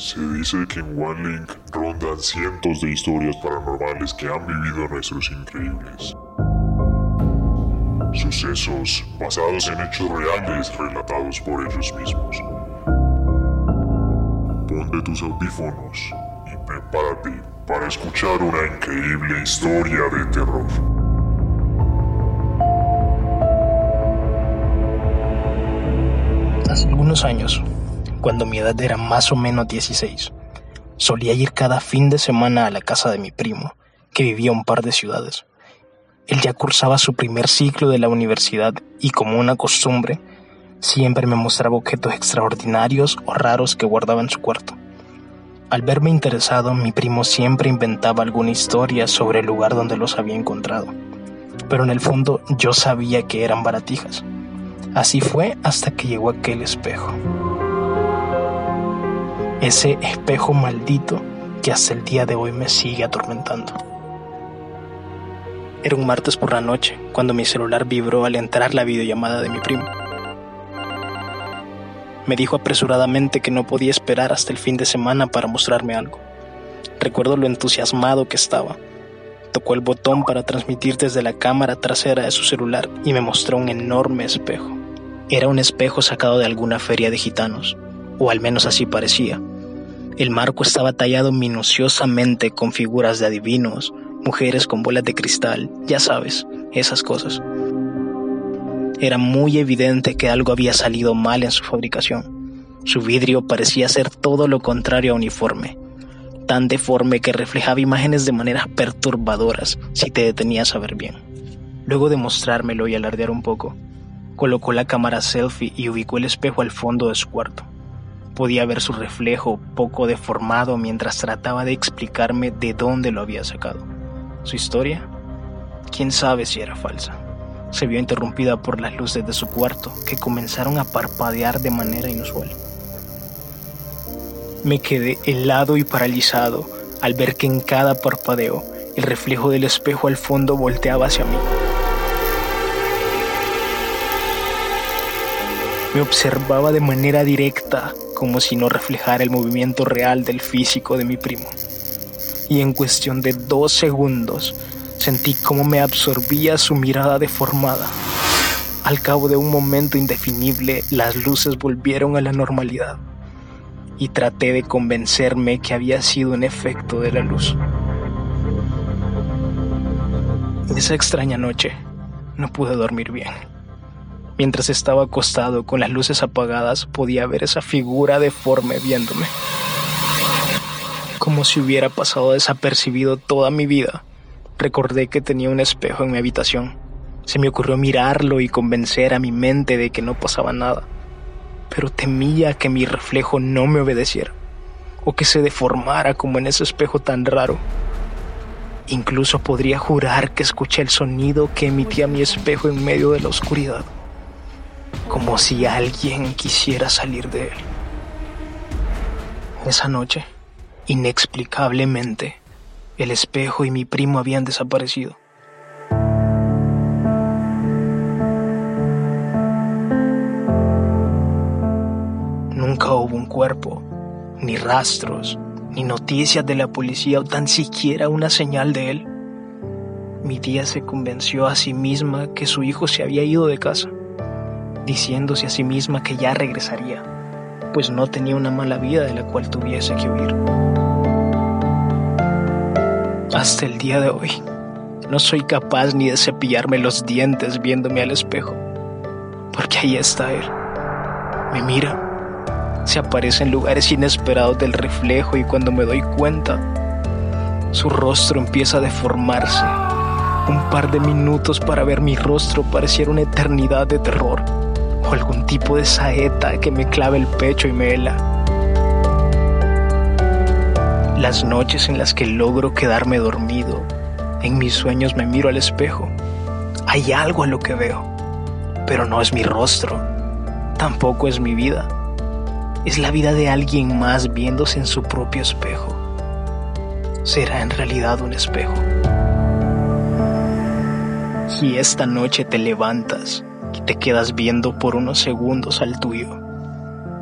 Se dice que en One Link rondan cientos de historias paranormales que han vivido nuestros increíbles. Sucesos basados en hechos reales relatados por ellos mismos. Ponte tus audífonos y prepárate para escuchar una increíble historia de terror. Hace algunos años, cuando mi edad era más o menos 16, solía ir cada fin de semana a la casa de mi primo, que vivía un par de ciudades. Él ya cursaba su primer ciclo de la universidad y como una costumbre, siempre me mostraba objetos extraordinarios o raros que guardaba en su cuarto. Al verme interesado, mi primo siempre inventaba alguna historia sobre el lugar donde los había encontrado, pero en el fondo yo sabía que eran baratijas. Así fue hasta que llegó aquel espejo. Ese espejo maldito que hasta el día de hoy me sigue atormentando. Era un martes por la noche cuando mi celular vibró al entrar la videollamada de mi primo. Me dijo apresuradamente que no podía esperar hasta el fin de semana para mostrarme algo. Recuerdo lo entusiasmado que estaba. Tocó el botón para transmitir desde la cámara trasera de su celular y me mostró un enorme espejo. Era un espejo sacado de alguna feria de gitanos, o al menos así parecía. El marco estaba tallado minuciosamente con figuras de adivinos, mujeres con bolas de cristal, ya sabes, esas cosas. Era muy evidente que algo había salido mal en su fabricación. Su vidrio parecía ser todo lo contrario a uniforme, tan deforme que reflejaba imágenes de maneras perturbadoras si te detenías a ver bien. Luego de mostrármelo y alardear un poco, colocó la cámara selfie y ubicó el espejo al fondo de su cuarto. Podía ver su reflejo poco deformado mientras trataba de explicarme de dónde lo había sacado. ¿Su historia? ¿Quién sabe si era falsa? se vio interrumpida por las luces de su cuarto, que comenzaron a parpadear de manera inusual. Me quedé helado y paralizado al ver que en cada parpadeo el reflejo del espejo al fondo volteaba hacia mí. Me observaba de manera directa, como si no reflejara el movimiento real del físico de mi primo. Y en cuestión de dos segundos Sentí cómo me absorbía su mirada deformada. Al cabo de un momento indefinible, las luces volvieron a la normalidad y traté de convencerme que había sido un efecto de la luz. Esa extraña noche no pude dormir bien. Mientras estaba acostado con las luces apagadas podía ver esa figura deforme viéndome. Como si hubiera pasado desapercibido toda mi vida Recordé que tenía un espejo en mi habitación. Se me ocurrió mirarlo y convencer a mi mente de que no pasaba nada. Pero temía que mi reflejo no me obedeciera o que se deformara como en ese espejo tan raro. Incluso podría jurar que escuché el sonido que emitía mi espejo en medio de la oscuridad, como si alguien quisiera salir de él. Esa noche, inexplicablemente, el espejo y mi primo habían desaparecido. Nunca hubo un cuerpo, ni rastros, ni noticias de la policía o tan siquiera una señal de él. Mi tía se convenció a sí misma que su hijo se había ido de casa, diciéndose a sí misma que ya regresaría, pues no tenía una mala vida de la cual tuviese que huir. Hasta el día de hoy, no soy capaz ni de cepillarme los dientes viéndome al espejo, porque ahí está él. Me mira, se aparece en lugares inesperados del reflejo y cuando me doy cuenta, su rostro empieza a deformarse. Un par de minutos para ver mi rostro pareciera una eternidad de terror o algún tipo de saeta que me clave el pecho y me hela las noches en las que logro quedarme dormido, en mis sueños me miro al espejo. Hay algo en lo que veo, pero no es mi rostro, tampoco es mi vida. Es la vida de alguien más viéndose en su propio espejo. ¿Será en realidad un espejo? Si esta noche te levantas y te quedas viendo por unos segundos al tuyo,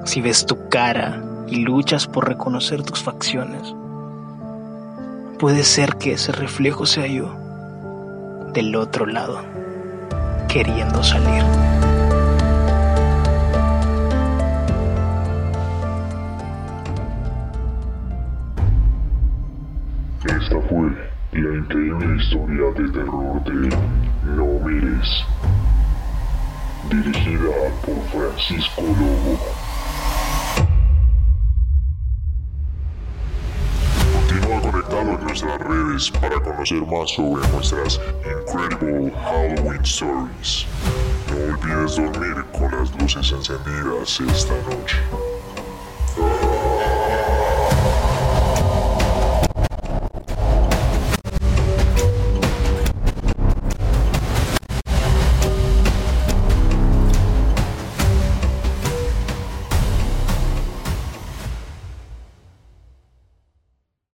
si ves tu cara y luchas por reconocer tus facciones. Puede ser que ese reflejo sea yo, del otro lado, queriendo salir. Esta fue la increíble historia de terror de No Mires, dirigida por Francisco Lobo. Continúa conectado en nuestras redes para conocer más sobre nuestras Incredible Halloween Stories. No olvides dormir con las luces encendidas esta noche.